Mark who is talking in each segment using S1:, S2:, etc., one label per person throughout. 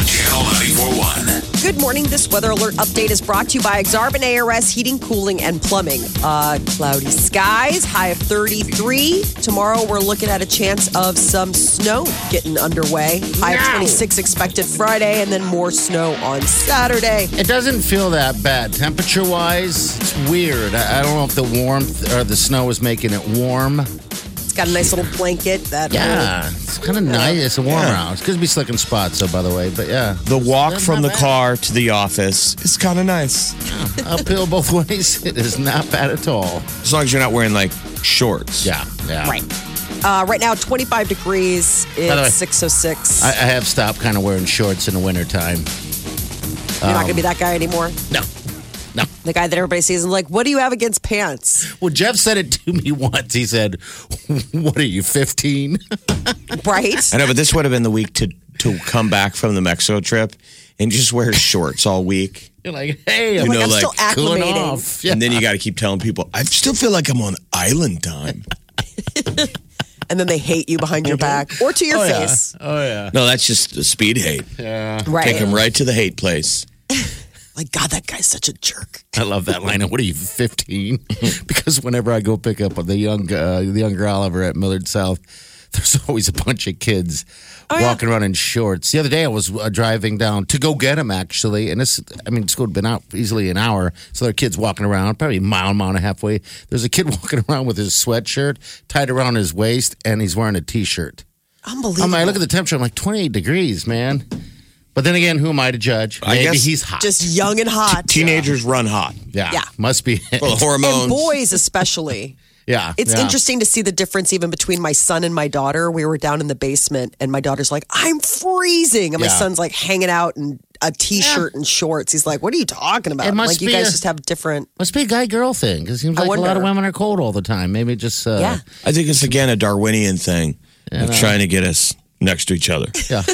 S1: on Channel 941.
S2: Good morning. This weather alert update is brought to you by Exarban ARS Heating, Cooling, and Plumbing. Uh, cloudy skies, high of 33. Tomorrow, we're looking at a chance of some snow getting underway. High of 26 expected Friday, and then more snow on Saturday.
S3: It doesn't feel that bad. Temperature wise, it's weird. I, I don't know if the warmth or the snow is making it warm.
S2: It's got a nice little blanket that
S3: Yeah, it's kind of nice. It's a warm
S4: Yeah.
S3: out. It's going to be slick and spots, though, by the way. But yeah,
S4: The walk
S3: It's
S4: from
S3: not
S4: the
S3: bad.
S4: car to the office is kind of nice.
S3: uphill both ways. It is not bad at all.
S4: As long as you're not wearing like shorts.
S3: Yeah, yeah.
S2: Right. Uh, right now, 25 degrees.
S3: The way,
S2: It's 606.
S3: I, I have stopped kind of wearing shorts in the wintertime.
S2: You're not going to be that guy anymore.
S3: No, no.
S2: The guy that everybody sees and like, what do you have against pants?
S3: Well, Jeff said it to me once. He said, "What are you, 15?"
S2: Right?
S4: I know, but this would have been the week to to come back from the Mexico trip and just wear shorts all week.
S3: You're like, "Hey, I'm
S4: You
S2: like,
S4: know,
S2: I'm
S4: like
S2: still
S3: cooling
S2: acclimating.
S3: off." Yeah.
S4: And then you got to keep telling people, I still feel like I'm on island time.
S2: And then they hate you behind your back or to your
S3: oh, yeah.
S2: face.
S3: Oh yeah.
S4: No, that's just speed hate. Yeah.
S2: Right.
S4: Take them right to the hate place.
S2: Like, God, that guy's such a jerk.
S3: I love that line. What are you, 15? because whenever I go pick up the young, uh, the younger Oliver at Millard South, there's always a bunch of kids walking around in shorts. The other day, I was uh, driving down to go get him actually, and this, I mean, school had been out easily an hour, so there are kids walking around, probably a mile, mile and a half away. There's a kid walking around with his sweatshirt tied around his waist, and he's wearing a t-shirt.
S2: Unbelievable.
S3: I'm like, I look at the temperature. I'm like, 28 degrees, man. But then again, who am I to judge?
S4: I
S3: Maybe
S4: guess-
S3: he's hot.
S2: Just young and hot.
S4: Teenagers run hot.
S3: yeah,
S2: Yeah.
S3: must be. it.
S4: Well, hormones.
S2: and boys, especially.
S3: yeah,
S2: It's
S3: yeah.
S2: interesting to see the difference even between my son and my daughter. We were down in the basement, and my daughter's like, I'm freezing. And my
S3: Yeah.
S2: son's like hanging out in a t shirt and shorts. He's like, What are you talking about?
S3: It must
S2: like, you
S3: be
S2: guys
S3: a-
S2: just have different.
S3: Must be a guy girl thing because it seems
S2: I
S3: like a lot of
S2: wonder.
S3: women are cold all the time. Maybe just uh,
S2: Yeah.
S4: I think it's again a Darwinian thing of trying to get us next to each other.
S3: yeah.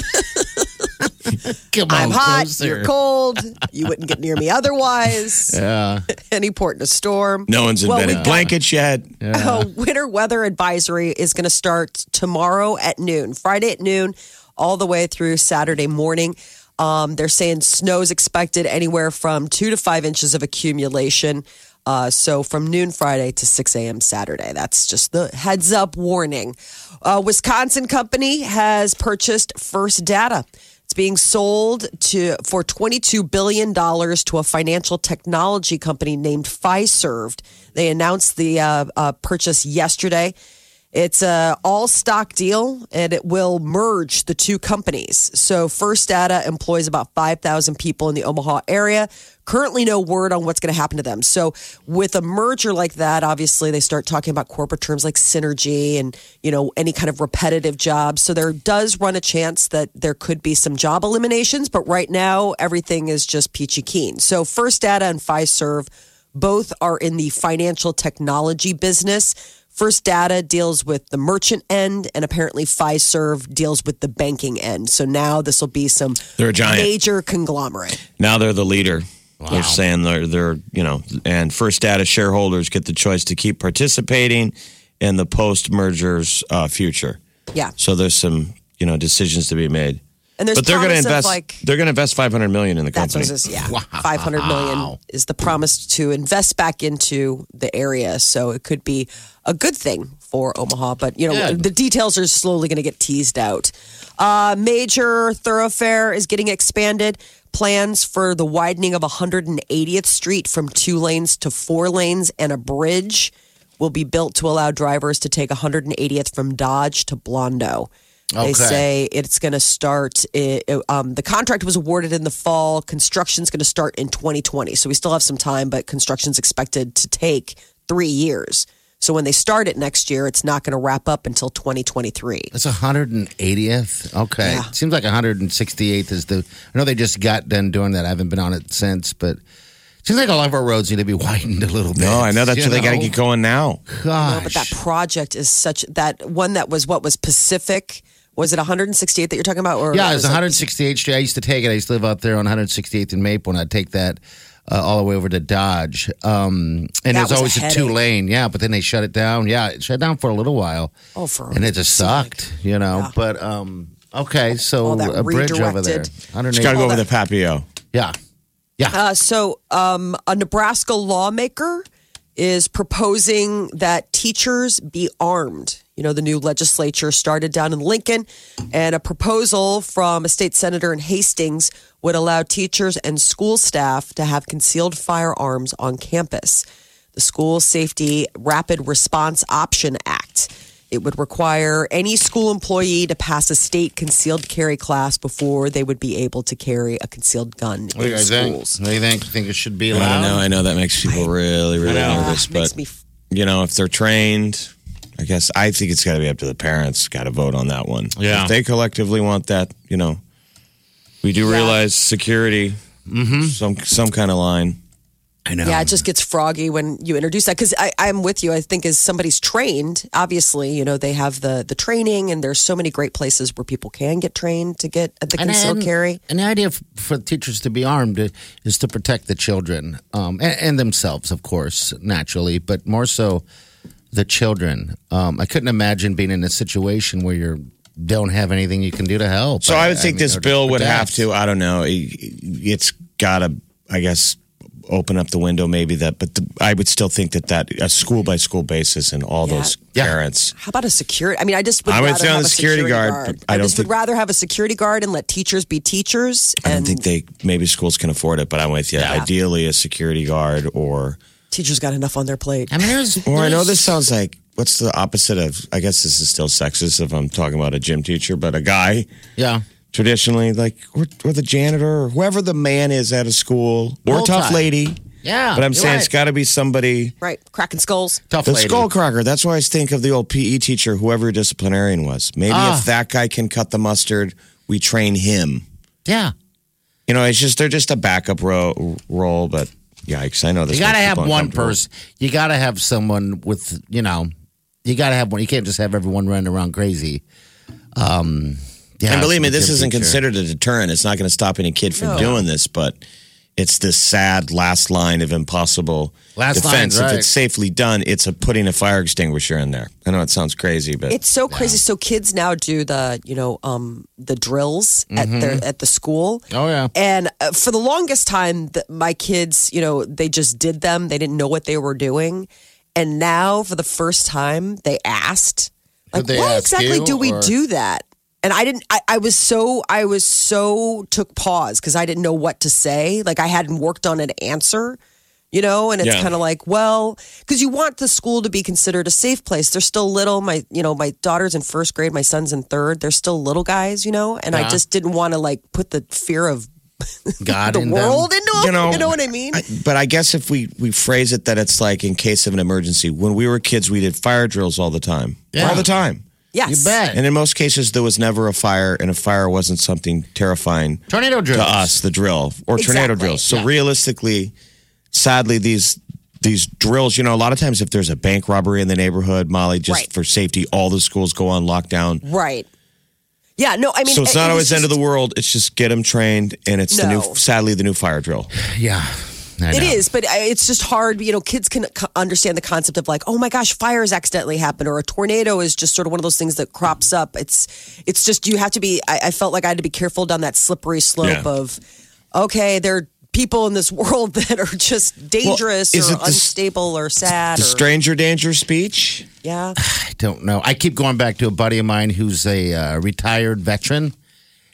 S3: Come
S2: I'm hot.
S3: closer.
S2: You're cold. You wouldn't get near me otherwise.
S3: Yeah,
S2: Any port in a storm.
S4: No one's
S2: Well,
S4: invented
S2: we-
S4: blankets yet.
S2: A winter weather advisory is going to start tomorrow at noon, Friday at noon, all the way through Saturday morning. Um, they're saying snow is expected anywhere from two to five inches of accumulation. Uh, so from noon Friday to 6 a.m. Saturday. That's just the heads up warning. Uh, Wisconsin company has purchased First Data. It's being sold to for $22 billion to a financial technology company named Fiserv. They announced the uh, uh, purchase yesterday. It's a all stock deal and it will merge the two companies. So First Data employs about 5,000 people in the Omaha area. Currently no word on what's going to happen to them. So with a merger like that, obviously they start talking about corporate terms like synergy and, you know, any kind of repetitive jobs. So there does run a chance that there could be some job eliminations, but right now everything is just peachy keen. So First Data and Fiserv both are in the financial technology business. First Data deals with the merchant end, and apparently Fiserv deals with the banking end. So now this will be some
S4: They're a giant.
S2: major conglomerate.
S4: Now they're the leader. They're saying they're they're you know, and first data shareholders get the choice to keep participating in the post mergers uh, future.
S2: Yeah,
S4: So there's some you know decisions to be made.
S2: And there's
S4: but they're going to invest.
S2: like
S4: they're going to invest 500 million in the
S2: That's
S4: company.
S2: what it is. Yeah,
S3: Wow.
S2: five hundred million is the promise to invest back into the area. So it could be a good thing for Omaha. But you know,
S3: Good.
S2: the details are slowly going to get teased out. Uh, major thoroughfare is getting expanded. Plans for the widening of 180th Street from two lanes to four lanes and a bridge will be built to allow drivers to take 180th from Dodge to Blondo. They
S3: Okay.
S2: say it's going to start. It, it- um, the contract was awarded in the fall. Construction's going to start in 2020. So we still have some time, but construction's expected to take three years. So when they start it next year, it's not going to wrap up until 2023.
S3: It's 180th. Okay.
S2: Yeah.
S3: Seems like 168th is the. I know they just got done doing that. I haven't been on it since, but seems like a lot of our roads need to be widened a little bit.
S4: No, I know that's
S3: you
S4: what they got to get going now.
S3: Gosh.
S2: No, but that project is such that one that was what was Pacific. Was it 168 that you're talking about? Or
S3: yeah, it
S2: was
S3: was 168th Street. I used to take it. I used to live out there on 168th and Maple, and I'd take that uh, all the way over to Dodge. Um, and
S2: That
S3: it was
S2: was a
S3: always a, two lane. Yeah, but then they shut it down. Yeah, it shut down for a little while.
S2: Oh, for
S3: and it just sucked, you know.
S2: Yeah.
S3: But um, okay, so
S2: All that
S3: a bridge over there,
S2: redirected.
S4: Just got to go
S2: Well,
S4: over
S2: that-
S4: the Papio.
S3: Yeah, yeah.
S2: Uh, so, um, a Nebraska lawmaker is proposing that teachers be armed. You know, the new legislature started down in Lincoln, and a proposal from a state senator in Hastings would allow teachers and school staff to have concealed firearms on campus. The School Safety Rapid Response Option Act. It would require any school employee to pass a state concealed carry class before they would be able to carry a concealed gun
S3: What do you
S2: in
S3: guys think?
S2: schools.
S3: What do you think? Think it should be
S4: I
S3: allowed?
S4: don't know. I know that makes people really, really
S3: know.
S4: nervous.
S2: Makes
S4: But
S2: me
S4: you know, if they're trained, I guess I think it's got to be up to the parents. Got to vote on that one.
S3: Yeah.
S4: if they collectively want that, you know, we do
S2: Yeah.
S4: realize security, some some kind of line.
S3: I know.
S2: Yeah, it just gets froggy when you introduce that because I'm with you. I think as somebody's trained, obviously, you know they have the the training, and there's so many great places where people can get trained to get the
S3: And-
S2: concealed
S3: and-
S2: carry.
S3: And the idea for teachers to be armed is to protect the children um, and, and themselves, of course, naturally, but more so the children. Um, I couldn't imagine being in a situation where you don't have anything you can do to help.
S4: So I would think
S3: mean,
S4: this bill would
S3: protect.
S4: have to. I don't know. it- It's got to. I guess open up the window maybe that but the, i would still think that that a school by school basis and all
S2: Yeah.
S4: those
S3: Yeah.
S4: parents
S2: How about a security? I mean, I just would
S4: I would
S2: rather have
S4: the
S2: a
S4: security guard, but I
S2: I,
S4: don't
S2: just
S4: think-
S2: would rather have a security guard and let teachers be teachers.
S4: i don't think they maybe schools can afford it but i'm with you
S2: Yeah.
S4: ideally a security guard or
S2: teachers got enough on their plate.
S3: I mean, there's.
S4: or i know this sounds like what's the opposite of i guess this is still sexist if i'm talking about a gym teacher but a guy
S3: Yeah.
S4: traditionally like or, or the janitor or whoever the man is at a school or a tough
S3: Multi.
S4: lady
S3: Yeah.
S4: but i'm
S3: you're
S4: saying
S3: right.
S4: it's got to be somebody
S2: Right, cracking skulls.
S3: tough
S4: The
S3: lady.
S4: skullcracker. That's why I think of the old PE teacher, whoever your disciplinarian was. Maybe
S3: Ah.
S4: if that guy can cut the mustard, we train him.
S3: Yeah.
S4: You know, it's just they're just a backup ro- role. But yikes, I know this.
S3: You got to have one person. You got to have someone with, you know, you got to have one. You can't just have everyone running around crazy. Um, yeah,
S4: and believe me, this isn't
S3: teacher.
S4: considered a deterrent. It's not going to stop any kid from
S2: No.
S4: doing this, but it's this sad last line of impossible
S3: Last
S4: defense.
S3: line's right.
S4: If it's safely done, it's a putting a fire extinguisher in there. I know it sounds crazy, but
S2: It's so crazy. So kids now do the, you know, um, the drills at their at the school.
S3: Oh, yeah.
S2: And uh, for the longest time, the, my kids, you know, they just did them. They didn't know what they were doing. And now, for the first time, they asked, like,
S3: Did they
S2: why exactly
S3: you,
S2: do we
S3: or-
S2: do that? And I didn't. I, I was so. I was so took pause because I didn't know what to say. Like I hadn't worked on an answer, you know. And it's
S4: Yeah.
S2: kind of like, well, because you want the school to be considered a safe place. They're still little. My, you know, my daughter's in first grade. My son's in third. They're still little guys, you know. And I just didn't want to like put the fear of
S3: God
S2: the
S3: in
S2: world
S3: them.
S2: into them.
S4: You know,
S2: you know what I mean?
S4: I- but I guess if we we phrase it that it's like in case of an emergency. When we were kids, we did fire drills all the time,
S3: Yeah.
S4: all the time.
S2: Yes,
S3: You bet.
S4: And in most cases, there was never a fire, and a fire wasn't something terrifying
S3: Tornado drills.
S4: to us. The drill or tornado
S2: Exactly.
S4: drills. So
S3: Yeah.
S4: realistically, sadly, these these drills, you know, a lot of times if there's a bank robbery in the neighborhood, Molly, just
S2: Right.
S4: for safety, all the schools go on lockdown.
S2: Right. Yeah. No. I mean,
S4: so it's not
S2: it
S4: always
S2: was
S4: the end of the world. It's just get them trained, and it's the new, sadly, the new fire drill.
S3: Yeah.
S2: It is, but it's just hard. You know, kids can understand the concept of like, oh my gosh, fires accidentally happened, or a tornado is just sort of one of those things that crops up. It's, it's just you have to be. I, I felt like I had to be careful down that slippery slope
S4: Yeah.
S2: of, okay, there are people in this world that are just dangerous
S4: is
S2: or
S4: the
S2: unstable or sad.
S4: The
S2: or,
S4: stranger danger speech.
S2: yeah,
S3: I don't know. I keep going back to a buddy of mine who's a uh, retired veteran,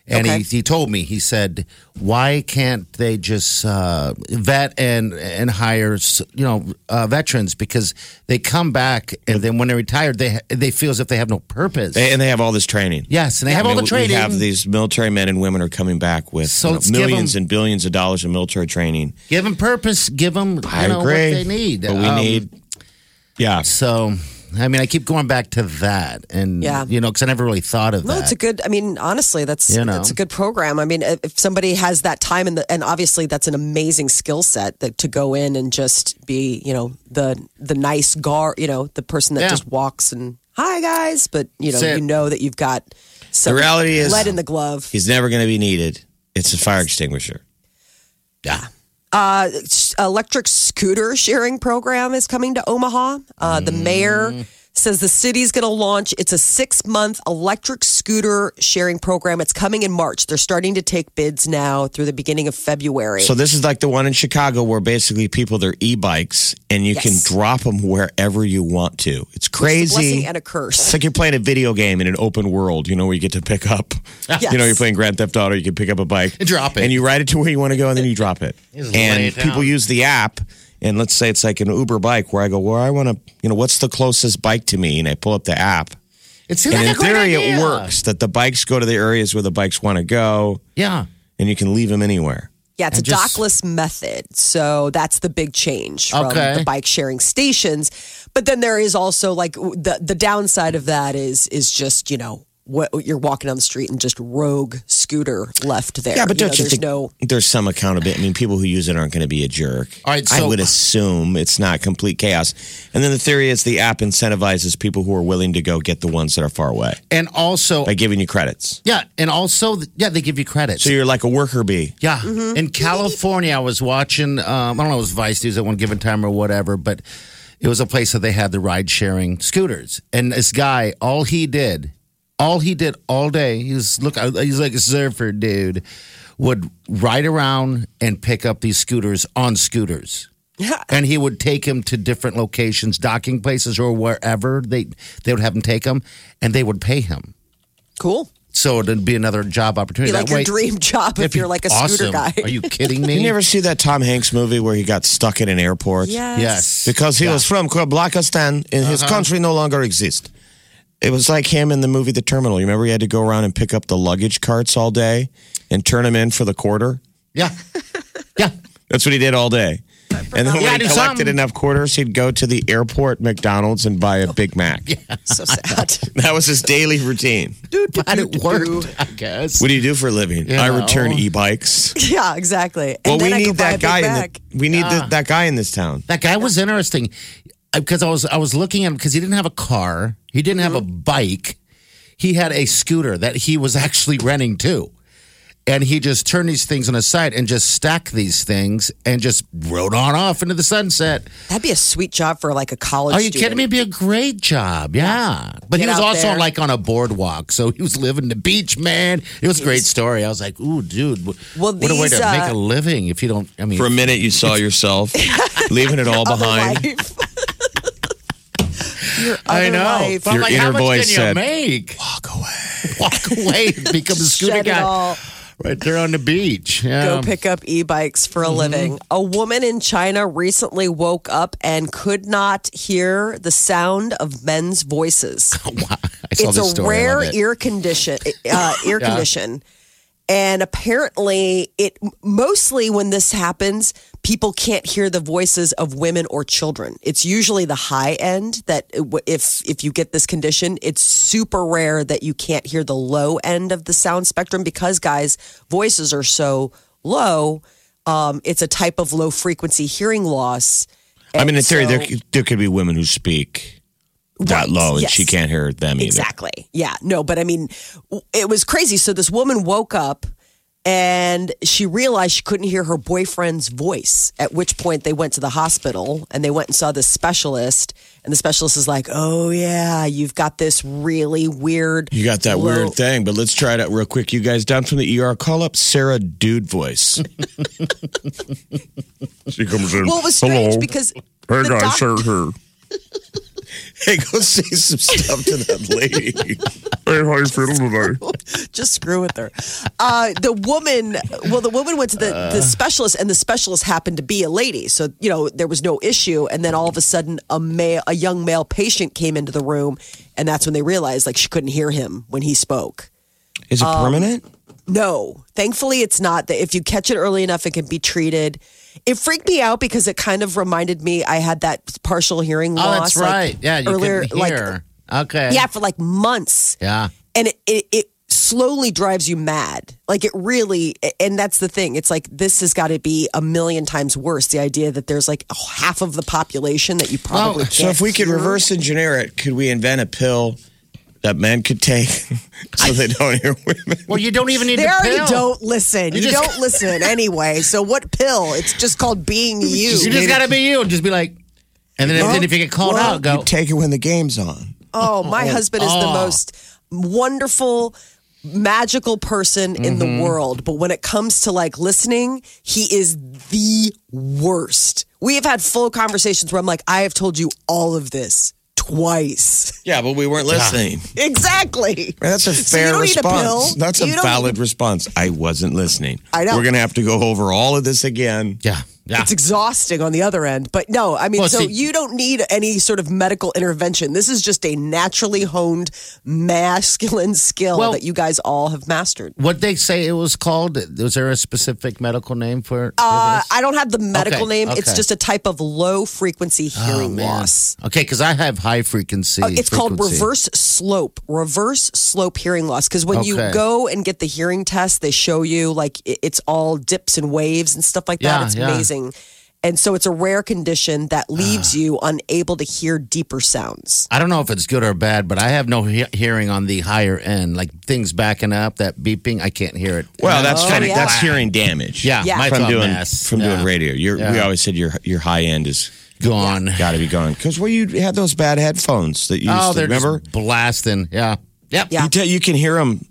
S3: And
S2: Okay.
S3: he, he told me, he said, why can't they just uh, vet and and hire, you know, uh, veterans because they come back and then when they're retired, they they feel as if they have no purpose.
S4: They, and they have all this training.
S3: yes, and they have
S4: I
S3: all
S4: mean,
S3: the training.
S4: We have these military men and women are coming back with
S3: So
S4: you know, millions
S3: them-
S4: and billions of dollars in military training.
S3: give them purpose. Give them, you
S4: I
S3: know,
S4: agree.
S3: what they need.
S4: But we
S3: Um,
S4: need, yeah.
S3: So, I mean, I keep going back to that, and
S2: Yeah.
S3: you know, because I never really thought of
S2: No,
S3: that.
S2: No, it's a good. I mean, honestly, that's
S3: You know.
S2: that's a good program. I mean, if if somebody has that time and the, and obviously that's an amazing skill set that to go in and just be, you know, the the nice guard, you know, the person that
S3: Yeah.
S2: just walks and hi guys, but you know,
S3: That's
S2: you know that you've got some
S4: reality is-
S2: lead in the glove.
S4: He's never going to be needed. It's a fire extinguisher.
S3: yeah.
S2: Uh, electric scooter sharing program is coming to Omaha. Uh, the mayor says the city's going to launch. It's a six month electric scooter sharing program. It's coming in March. They're starting to take bids now through the beginning of February.
S4: So this is like the one in Chicago where basically people they're e-bikes and you can drop them wherever you want to. It's
S2: It's a
S4: crazy.
S2: blessing and a curse.
S4: It's like you're playing a video game in an open world, you know, where you get to pick up.
S2: Yes.
S4: You know, you're playing Grand Theft Auto, you can pick up a bike.
S3: And drop it.
S4: And you ride it to where you want to go and then you drop it. And people use the app. And let's say it's like an Uber bike where I go, well, I want to, you know, what's the closest bike to me? And I pull up the app.
S3: It seems
S4: and
S3: like
S4: in
S3: a great
S4: theory,
S3: idea.
S4: it works that the bikes go to the areas where the bikes want to go
S3: Yeah.
S4: and you can leave them anywhere.
S2: Yeah, it's a
S3: just-
S2: dockless method. So that's the big change from
S3: Okay.
S2: the bike sharing stations. But then there is also like the the downside of that is is just, you know, what you're walking down the street and just rogue scooter left there.
S4: Yeah, but
S2: You
S4: don't you
S2: there's
S4: think
S2: no
S4: there's some accountability? I mean, people who use it aren't going to be a jerk.
S3: All right,
S4: I would assume it's not complete chaos. And then the theory is the app incentivizes people who are willing to go get the ones that are far away
S3: And also,
S4: by giving you credits.
S3: yeah, and also, yeah, they give you credit.
S4: So you're like a worker bee.
S3: Yeah.
S2: Mm-hmm.
S3: In California, I was watching, um, I don't know, it was Vice News at one given time or whatever, but it was a place that they had the ride sharing scooters. And this guy, all he did, all he did all day, he was, look, he's like a surfer dude, would ride around and pick up these scooters on scooters.
S2: Yeah.
S3: And he would take him to different locations, docking places or wherever they, they would have him take him, and they would pay him.
S2: cool.
S3: So it'd be another job opportunity.
S2: Be like
S3: That
S2: your
S3: way-
S2: dream job if you're like a scooter guy.
S3: Are you kidding me?
S4: You never see that Tom Hanks movie where he got stuck in an airport?
S2: Yes.
S3: Yes.
S4: Because he was from Blackistan and his uh-huh. country no longer exists. It was like him in the movie The Terminal. You remember he had to go around and pick up the luggage carts all day and turn them in for the quarter?
S3: Yeah. Yeah.
S4: That's what he did all day. And then when
S3: Yeah,
S4: he collected
S3: something.
S4: enough quarters, he'd go to the airport McDonald's and buy a Big Mac. yeah.
S2: So sad.
S4: That was his daily routine.
S3: And it worked, I guess.
S4: What do you do for a living?
S3: You
S4: I
S3: know.
S4: return e-bikes.
S2: yeah, exactly. And
S4: Well,
S2: then
S4: we
S2: I go
S4: need
S2: buy a
S4: that guy. In the, we need the, ah. that guy in this town.
S3: That guy was interesting because I was I was looking at him because he didn't have a car, he didn't have a bike, he had a scooter that he was actually renting too, and he just turned these things on his side and just stacked these things and just rode on off into the sunset.
S2: That'd be a sweet job for like a college
S3: Are you
S2: student.
S3: kidding me? It'd be a great job, yeah. But
S2: Get
S3: he was
S2: out
S3: also
S2: there.
S3: like on a boardwalk, so he was living the beach, man. It was a great story. I was like, "Ooh, dude,
S2: Well,
S3: what a way
S2: these,
S3: to make
S2: uh,
S3: a living if you don't." I mean,
S4: For a minute, you saw yourself leaving it all behind.
S2: life. Your
S3: I know.
S2: life.
S3: I'm
S4: Your
S3: like,
S4: inner
S3: how much
S4: voice
S3: can you
S4: said,
S3: make?
S4: Walk away.
S3: Walk away, become a scooter
S2: Shut it
S3: guy
S2: all.
S3: right there on the beach. Yeah.
S2: Go pick up e-bikes for a
S3: Mm-hmm.
S2: living. A woman in China recently woke up and could not hear the sound of men's voices.
S3: Wow. I saw
S2: it's
S3: this
S2: a
S3: story. I
S2: rare
S3: love it.
S2: ear condition, uh, ear
S3: Yeah.
S2: condition, and apparently, it mostly when this happens, people can't hear the voices of women or children. It's usually the high end that if if you get this condition, it's super rare that you can't hear the low end of the sound spectrum because guys' voices are so low. Um, it's a type of low frequency hearing loss.
S4: I mean, in
S2: And
S4: theory, there, could- there could be women who speak that
S2: Right,
S4: low and
S2: yes.
S4: she can't hear them either.
S2: Exactly. Yeah. No, but I mean, it was crazy. So this woman woke up and she realized she couldn't hear her boyfriend's voice, at which point they went to the hospital and they went and saw the specialist. And the specialist is like, oh, yeah, you've got this really weird.
S4: You got that
S2: low-
S4: weird thing, but let's try it out real quick. You guys down from the ER, call up Sarah Dude Voice. she comes in.
S2: Well, it was strange because
S4: Hey
S2: the
S4: guys,
S2: doc-
S4: Sarah here. Hey, go say some stuff to that lady. hey, how you feeling today?
S2: just screw with her. Uh, the woman, well, the woman went to the,
S4: Uh.
S2: the specialist, and the specialist happened to be a lady. So you know there was no issue. And then all of a sudden, a male, a young male patient came into the room, and that's when they realized like she couldn't hear him when he spoke.
S4: Is it permanent?
S2: No, thankfully it's not. That if you catch it early enough, it can be treated. It freaked me out because it kind of reminded me I had that partial hearing
S3: oh,
S2: loss. Oh, loss.
S3: that's
S2: like,
S3: right. Yeah, you
S2: earlier,
S3: can
S2: like
S3: hear. okay.
S2: yeah, for like months.
S3: Yeah.
S2: and it, it, it slowly drives you mad. Like it really, and that's the thing. It's like this has got to be a million times worse. The idea that there's like half of the population that you probably
S4: So
S2: can't
S4: if we could reverse engineer it, could we invent a pill that men could take so they don't hear women?
S3: Well, you don't even need
S2: They
S3: the
S2: already
S3: pill.
S2: don't listen. You,
S3: You just-
S2: don't listen anyway. So what pill? It's just called being you.
S3: You just got to be you and just be like, and then, if, then if you get called
S2: well,
S3: out, go.
S4: You take it when the game's on.
S2: Oh, my husband is the
S3: Oh.
S2: most wonderful, magical person in
S3: Mm-hmm.
S2: the world. But when it comes to like listening, he is the worst. We have had full conversations where I'm like, I have told you all of this twice.
S4: Yeah, but we weren't listening.
S2: exactly.
S4: That's a
S2: So you
S4: fair
S2: don't need a
S4: response.
S2: pill.
S4: That's a
S2: You don't-
S4: valid response. I wasn't listening.
S2: I know.
S4: We're going to have to go over all of this again.
S3: yeah. Yeah.
S2: It's exhausting on the other end. But no, I mean,
S3: Well,
S2: so
S3: see-
S2: you don't need any sort of medical intervention. This is just a naturally honed masculine skill
S3: Well-
S2: that you guys all have mastered.
S3: what they say it was called? Was there a specific medical name for, for
S2: Uh? I don't have the medical
S3: Okay,
S2: name. It's just a type of low frequency hearing
S3: Man.
S2: loss.
S3: Okay, because I have high frequency.
S2: Uh, it's called reverse slope, reverse slope hearing loss. Because when you go and get the hearing test, they show you like it's all dips and waves and stuff like that.
S3: Yeah,
S2: it's
S3: yeah.
S2: amazing. And so it's a rare condition that
S3: Ah.
S2: leaves you unable to hear deeper sounds.
S3: I don't know if it's good or bad, but I have no he- hearing on the higher end, like things backing up, that beeping. I can't hear it.
S4: Well, that's
S2: Oh,
S4: kind of
S2: yeah.
S4: that's hearing damage.
S3: yeah,
S2: Yeah.
S3: my
S4: from doing
S3: mass.
S4: from doing
S3: Yeah.
S4: radio. You're, We
S3: Yeah.
S4: always said your your high end is
S3: gone.
S4: got to be gone because well, you had those bad headphones that you used
S3: Oh,
S4: to
S3: they're
S4: remember.
S3: just blasting. Yeah, yep.
S2: Yeah.
S4: You, tell you can hear them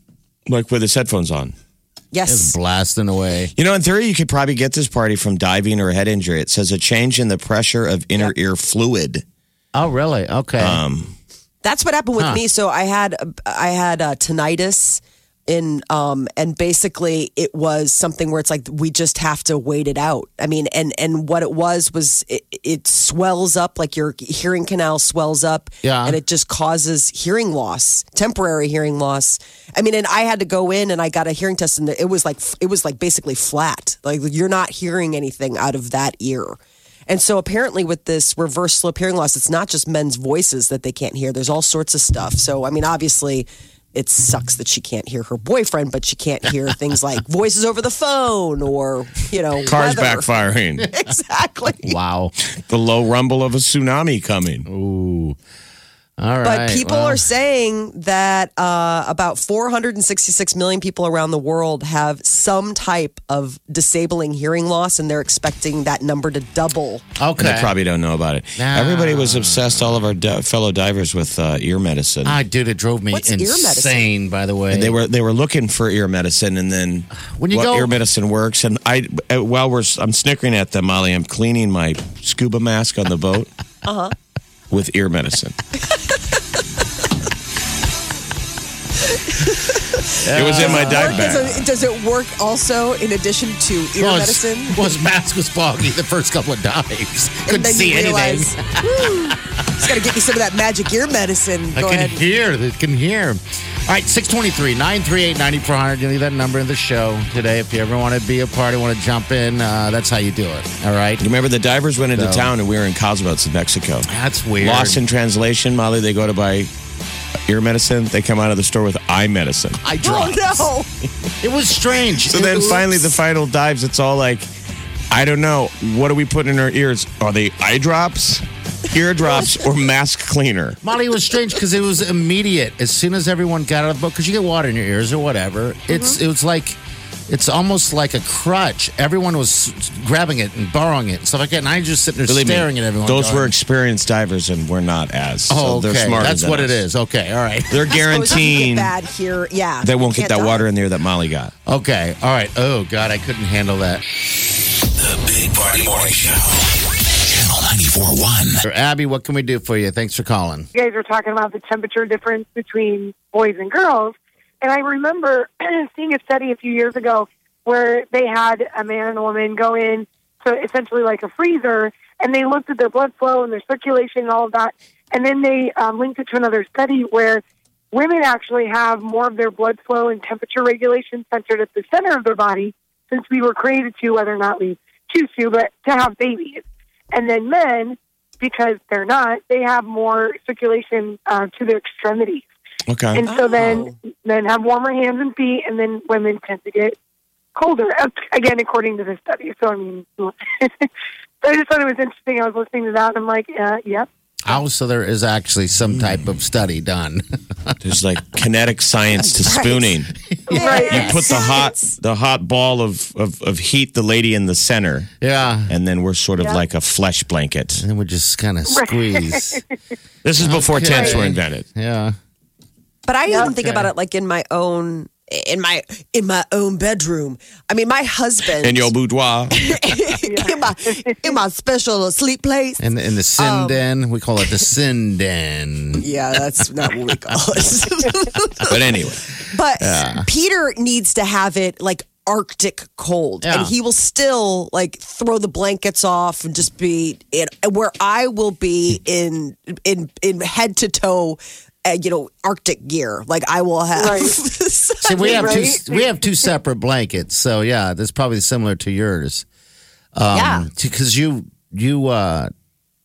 S4: like with his headphones on.
S2: Yes.
S3: It's blasting away.
S4: You know, in theory, you could probably get this party from diving or head injury. It says a change in the pressure of inner ear fluid.
S3: Oh, really? Okay.
S4: Um,
S2: That's what happened with
S3: Huh.
S2: me. So I had I had uh, tinnitus in um and basically it was something where it's like we just have to wait it out. I mean and and what it was was it, it swells up like your hearing canal swells up
S3: Yeah.
S2: and it just causes hearing loss, temporary hearing loss. I mean and I had to go in and I got a hearing test and it was like it was like basically flat. Like you're not hearing anything out of that ear. And so apparently with this reverse slope hearing loss, it's not just men's voices that they can't hear. There's all sorts of stuff. So I mean, obviously it sucks that she can't hear her boyfriend, but she can't hear things like voices over the phone or, you know,
S4: cars
S2: weather.
S4: backfiring.
S2: Exactly.
S3: wow.
S4: the low rumble of a tsunami coming.
S3: Ooh. All right.
S2: But people
S3: well,
S2: are saying that uh, about 466 million people around the world have some type of disabling hearing loss, and they're expecting that number to double.
S4: And
S3: okay.
S4: they probably don't know about it.
S3: Nah.
S4: Everybody was obsessed, all of our di- fellow divers, with uh, ear medicine.
S3: Ah, dude, it drove me
S2: What's ear medicine?
S3: insane. By the way,
S4: they were they were looking for ear medicine, and then
S3: When you
S4: what
S3: go-
S4: ear medicine works. And I, uh, while we're, I'm snickering at them, Molly. I'm cleaning my scuba mask on the boat
S2: Uh-huh.
S4: With ear medicine. it was in my dive bag.
S2: Does it, does it work also in addition to ear
S3: well,
S2: medicine?
S3: his, well, his mask was foggy the first couple of dives. Couldn't
S2: and then
S3: see
S2: you
S3: anything.
S2: realize, woo, just got to get me some of that magic ear medicine.
S3: I can
S2: ahead.
S3: hear. They can hear. All right, 623 938 9400. You leave that number in the show today. If you ever want to be a party, want to jump in, uh, that's how you do it. All right.
S4: You remember the divers went into
S3: So-
S4: town and we were in Cosmobots in Mexico.
S3: That's weird.
S4: Lost in translation, Molly. They go to buy ear medicine. They come out of the store with eye medicine.
S3: I
S2: Oh
S3: dropped.
S2: no!
S3: It was strange.
S4: So then
S3: Oops.
S4: finally, the final dives, it's all like, I don't know. What are we putting in our ears? Are they eye drops, ear drops, or mask cleaner?
S3: Molly was strange because it was immediate. As soon as everyone got out of the boat, because you get water in your ears or whatever, it's
S2: Mm-hmm.
S3: it was like it's almost like a crutch. Everyone was grabbing it and borrowing it and stuff like that, and I just sitting there
S4: Believe me,
S3: staring at everyone.
S4: Those
S3: going,
S4: were experienced divers, and we're not as. So
S3: Oh,
S4: they're
S3: okay.
S4: smarter.
S3: That's
S4: than
S3: what
S4: us.
S3: it is. Okay, all right.
S4: They're
S2: I suppose if you
S4: guaranteeing
S2: bad here. Yeah,
S4: they won't
S2: you
S4: get
S2: can't
S4: that
S2: die.
S4: water in there that Molly got.
S3: Okay, all right. Oh God, I couldn't handle that.
S1: The Big Party Morning Show. Channel 94.1.
S3: Abby, what can we do for you? Thanks for calling.
S5: you guys were talking about the temperature difference between boys and girls. And I remember seeing a study a few years ago where they had a man and a woman go in to essentially like a freezer and they looked at their blood flow and their circulation and all of that. And then they um, linked it to another study where women actually have more of their blood flow and temperature regulation centered at the center of their body since we were created to, whether or not we choose to, but to have babies. And then men, because they're not, they have more circulation uh, to their extremities.
S4: Okay.
S5: And so then men have warmer hands and feet, and then women tend to get colder. uh, Again, according to this study. So I mean, so I just thought it was interesting. I was listening to that, and I'm like, uh, yep.
S3: Oh, so there is actually some type of study done.
S4: There's like kinetic science to spooning.
S5: Right.
S4: You put the hot the hot ball of, of, of heat the lady in the center,
S3: yeah.
S4: and then we're sort of
S5: Yeah.
S4: like a flesh blanket.
S3: And then we just kind of squeeze.
S4: This is before
S3: Okay.
S4: tents were invented.
S3: yeah.
S2: But I even think
S3: Okay.
S2: about it like in my own in my in my own bedroom. I mean, my husband
S4: In your boudoir.
S2: in my in my special sleep place.
S3: And in the sin um, den, we call it the sin den.
S2: Yeah, that's not what we call it.
S4: But anyway,
S2: but Peter needs to have it like Arctic cold,
S3: Yeah.
S2: and he will still like throw the blankets off and just be in where I will be in in in head to toe. Uh, you know, Arctic gear. Like I will have.
S5: Right.
S3: See, we have
S5: Right?
S3: two. We have two separate blankets, so yeah, that's probably similar to yours. Um,
S2: Yeah.
S3: because you you uh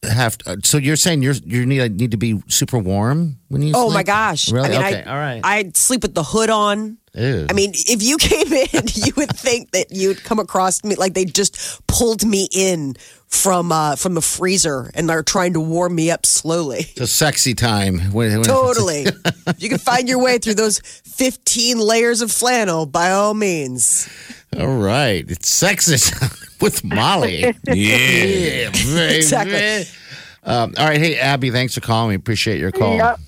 S3: have to, so you're saying you're you need need to be super warm when you.
S2: Oh
S3: sleep?
S2: my gosh!
S3: Really?
S2: I mean,
S3: okay.
S2: I,
S3: All right.
S2: I'd sleep with the hood on.
S3: Ew.
S2: I mean, if you came in, you would think that you'd come across me like they just pulled me in from uh, from the freezer and are trying to warm me up slowly.
S3: it's a sexy time. When, when-
S2: Totally. you can find your way through those 15 layers of flannel by all means.
S3: All right, it's sexy with Molly.
S4: yeah.
S3: yeah, baby.
S2: Exactly.
S3: Um, all right, hey Abby, thanks for calling. We appreciate your call.
S5: Yep.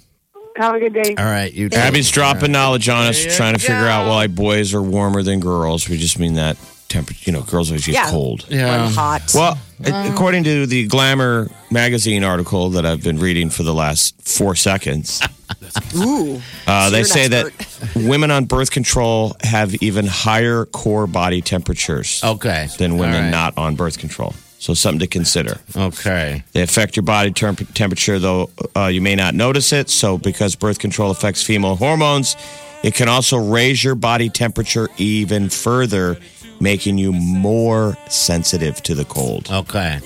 S5: Have a good day.
S3: All right, you. too.
S4: Abby's dropping knowledge on us,
S3: There
S4: trying to figure out
S3: go.
S4: why boys are warmer than girls. We just mean that temperature, you know, girls always get
S2: Yeah.
S4: cold.
S3: Yeah.
S2: I'm hot.
S4: Well, a- according to the Glamour magazine article that I've been reading for the last four seconds,
S2: Ooh.
S4: uh, they
S2: you're
S4: say that women on birth control have even higher core body temperatures
S3: Okay.
S4: than women
S3: All right.
S4: not on birth control. So, something to consider.
S3: Okay.
S4: They affect your body temp- temperature, though uh, you may not notice it. So, because birth control affects female hormones, it can also raise your body temperature even further, making you more sensitive to the cold.
S3: Okay.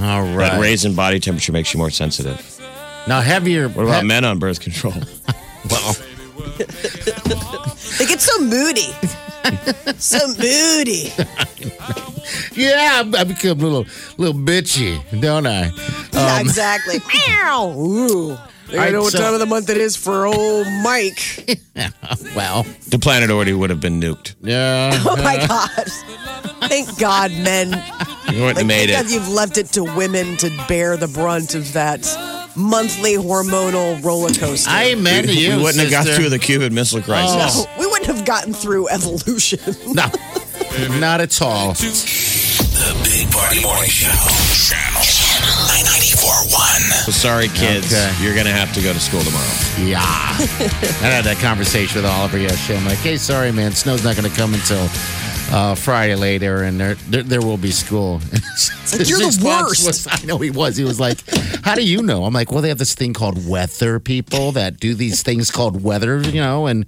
S3: All right.
S4: That
S3: right.
S4: raise in body temperature makes you more sensitive.
S3: now heavier.
S4: What about men on birth control?
S3: Well,
S2: They get so moody. so moody.
S3: yeah, I become a little, little bitchy, don't I?
S2: yeah, um, exactly. Meow. Ooh. I
S3: right,
S2: know what
S3: so-
S2: time of the month it is for old Mike.
S3: Well,
S4: the planet already would have been nuked.
S3: yeah.
S2: Oh my God. Thank God, men.
S4: You wouldn't have
S2: Like,
S4: made it.
S2: you've left it to women to bear the brunt of that monthly hormonal roller coaster.
S3: Amen to you.
S4: we wouldn't have got through the Cuban Missile Crisis.
S2: we wouldn't have gotten through evolution.
S3: No, not at all.
S1: The Big Party Morning Show. Channel 941.
S4: Sorry, kids.
S3: Okay.
S4: You're going to have to go to school tomorrow.
S3: Yeah. I had that conversation with Oliver yesterday. I'm like, hey, sorry, man. Snow's not going to come until uh, Friday later, and there, there there will be school.
S2: "You're the worst."
S3: Was, I know he was. He was like, how do you know? I'm like, well, they have this thing called weather people that do these things called weather, you know, and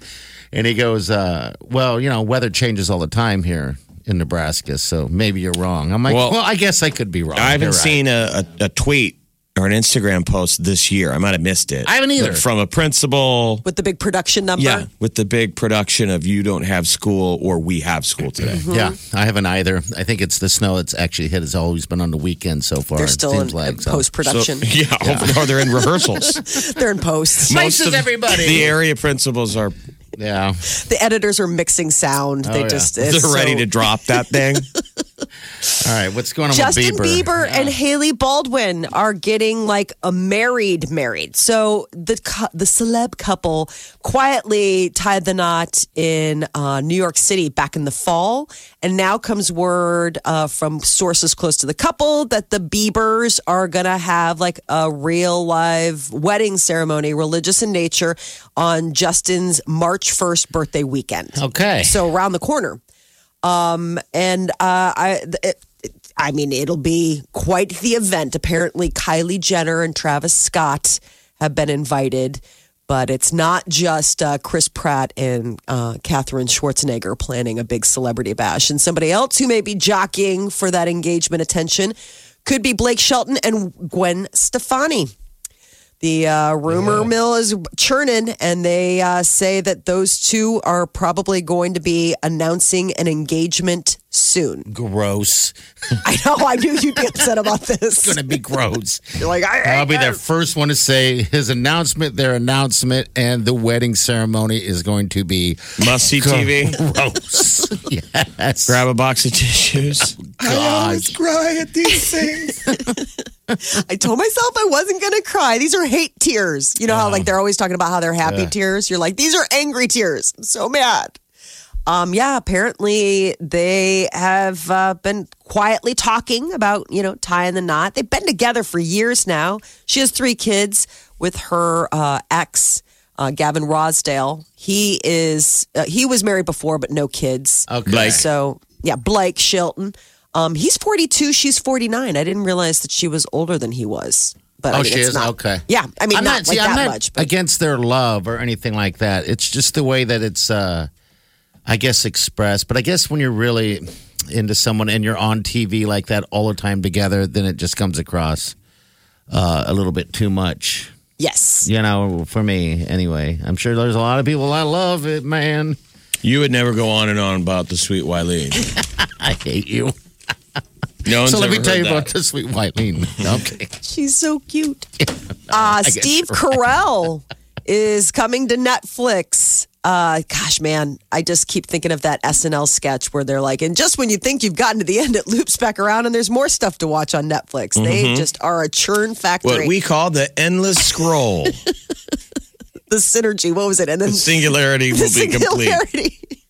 S3: and he goes, uh, well, you know, weather changes all the time here in Nebraska, so maybe you're wrong. I'm like, well,
S4: Well,
S3: I guess I could be wrong.
S4: I haven't
S3: right.
S4: seen a, a, a tweet or an Instagram post this year. I might have missed it.
S3: I haven't either.
S4: But From a principal.
S2: With the big production number.
S4: Yeah, with the big production of you don't have school or we have school mm-hmm. today.
S3: Yeah, I haven't either. I think it's the snow that's actually hit has always been on the weekend so far.
S2: They're
S3: it
S2: still in,
S3: seems like, so.
S2: post
S4: So,
S2: production.
S4: yeah, hopefully, or oh, they're in rehearsals.
S2: They're in post.
S3: Places everybody.
S4: the area principals are
S3: Yeah.
S2: The editors are mixing sound. Oh, they
S3: yeah.
S2: just
S4: they're
S2: it's
S4: ready to drop that thing.
S3: All right, what's going on
S2: Justin
S3: with
S2: Bieber, and Hailey Baldwin are getting like a married married. So the the celeb couple quietly tied the knot in uh, New York City back in the fall, and now comes word uh, from sources close to the couple that the Biebers are gonna have like a real live wedding ceremony, religious in nature, on Justin's March first birthday weekend.
S3: Okay.
S2: So around the corner. Um, and uh, I, I mean, it'll be quite the event. Apparently, Kylie Jenner and Travis Scott have been invited, but it's not just uh, Chris Pratt and uh, Katherine Schwarzenegger planning a big celebrity bash. And somebody else who may be jockeying for that engagement attention could be Blake Shelton and Gwen Stefani. The uh, rumor mill is churning, and they uh, say that those two are probably going to be announcing an engagement soon.
S3: Gross.
S2: I know, I knew you'd be upset about this.
S3: It's going to be gross.
S2: You're like, I,
S3: I'll be the first one to say his announcement, their announcement, and the wedding ceremony is going to be
S4: Must see TV.
S3: gross. yes.
S4: Grab a box of tissues.
S3: God.
S4: cry at these things.
S2: I told myself I wasn't going to cry. These are hate tears. You know how like they're always talking about how they're happy tears. You're like, these are angry tears. I'm so mad. Um, yeah, apparently they have uh, been quietly talking about, you know, tying the knot. They've been together for years now. She has three kids with her uh, ex, uh, Gavin Rossdale. He is uh, he was married before, but no kids.
S3: Okay.
S4: Blake.
S2: So yeah, Blake Shelton. Um, he's 42. She's 49. I didn't realize that she was older than he was. But I
S3: Oh,
S2: mean,
S3: she
S2: it's
S3: is?
S2: not-
S3: Okay.
S2: Yeah, I mean,
S3: I'm
S2: not,
S3: see,
S2: like
S3: I'm
S2: that
S3: not
S2: much. But
S3: against their love or anything like that. It's just the way that it's, uh, I guess, expressed. But I guess when you're really into someone and you're on TV like that all the time together, then it just comes across uh, a little bit too much.
S2: yes,
S3: You know, for me anyway. I'm sure there's a lot of people I love it, man.
S4: You would never go on and on about the sweet Wileen.
S3: I hate you.
S4: No one's
S3: so let me tell you
S4: that.
S3: about the sweet Whitelene. Okay.
S2: she's so cute. Uh, Steve
S3: you're.
S2: Carell is coming to Netflix. Uh, gosh, man, I just keep thinking of that SNL sketch where they're like, and just when you think you've gotten to the end, it loops back around, and there's more stuff to watch on Netflix. They just are a churn factory.
S4: Mm-hmm. What we call the endless scroll.
S2: the synergy, what was it? And then
S4: The singularity will be
S2: the
S4: complete.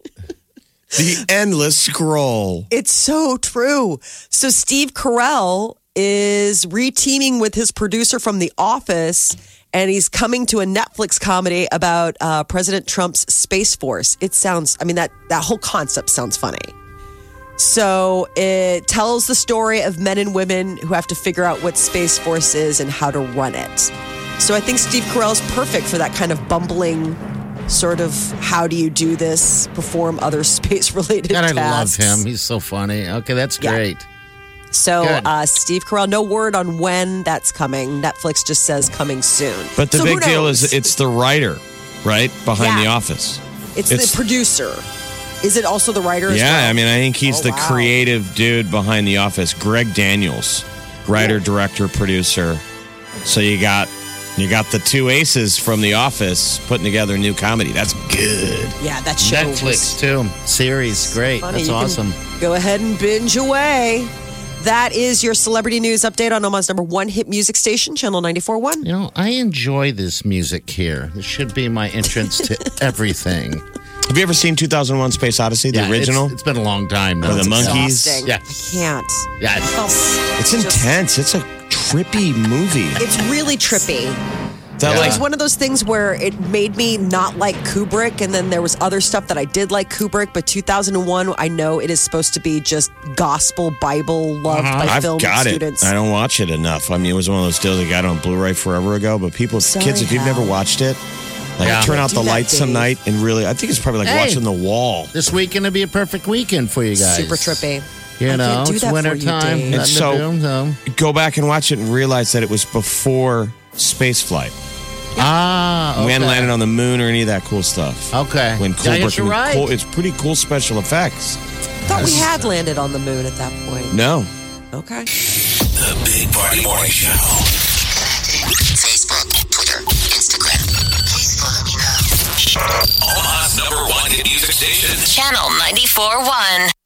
S4: The endless scroll.
S2: It's so true. So Steve Carell is reteaming with his producer from The Office, and he's coming to a Netflix comedy about uh, President Trump's Space Force. It sounds, I mean, that that whole concept sounds funny. So it tells the story of men and women who have to figure out what Space Force is and how to run it. So I think Steve Carell's perfect for that kind of bumbling sort of how do you do this, perform other space related
S3: God, I love him. He's so funny. Okay, that's
S2: Yeah.
S3: great.
S2: So, uh, Steve Carell, no word on when that's coming. Netflix just says coming soon.
S4: But the
S2: So
S4: big deal is it's the writer, right? Behind
S2: Yeah.
S4: the office.
S2: it's,
S4: it's-
S2: the producer. Is it also the writer? as
S4: Yeah,
S2: well?
S4: I mean, I think he's
S2: Oh,
S4: the
S2: wow.
S4: creative dude behind the office. Greg Daniels, writer, director, producer. So you got you got the two aces from the office putting together a new comedy. That's good.
S2: yeah, that show
S3: Netflix
S2: was
S3: too. Series, great.
S2: funny.
S3: That's
S2: You can
S3: awesome.
S2: Go ahead and binge away. That is your celebrity news update on Omaha's number one hit music station, Channel 94.1.
S3: You know, I enjoy this music here. This should be my entrance to everything.
S4: Have you ever seen 2001 Space Odyssey, the
S3: Yeah,
S4: original?
S3: It's, it's been a long time now.
S4: Or the monkeys?
S2: Exhausting.
S3: Yeah.
S2: I can't.
S3: Yeah, it's-
S2: It's,
S4: It's
S2: just-
S4: intense. It's a trippy movie.
S2: It's really trippy.
S4: That
S3: Yeah.
S4: like
S2: It's one of those things where it made me not like Kubrick, and then there was other stuff that I did like Kubrick. But 2001, I know it is supposed to be just gospel Bible loved by
S4: Uh-huh. I've
S2: film
S4: got
S2: students.
S4: it. I don't watch it enough. I mean, it was one of those deals I got on Blu-ray forever ago. But people,
S2: Sorry,
S4: kids, if you've never watched it, like
S3: Yeah.
S4: turn out the lights some night and really, I think it's probably like
S3: Hey.
S4: watching the wall.
S3: this weekend will be a perfect weekend for you guys.
S2: Super trippy.
S3: You
S2: I
S3: know, it's
S2: that for
S3: winter time.
S2: Dave.
S3: nothing
S4: It's
S3: to
S4: so-
S3: do, so.
S4: Go back and watch it and realize that it was before space flight.
S3: Ah, okay.
S4: We hadn't landed on the moon or any of that cool stuff.
S3: Okay.
S4: When
S3: Yeah,
S4: Kubrick,
S3: yes, you're right.
S4: cool, it's pretty cool special effects.
S2: thought we had landed on the moon at that point.
S4: No,
S2: Okay.
S1: The Big Party Morning Show. Omaha's number one hit music station.
S6: Channel 94.1.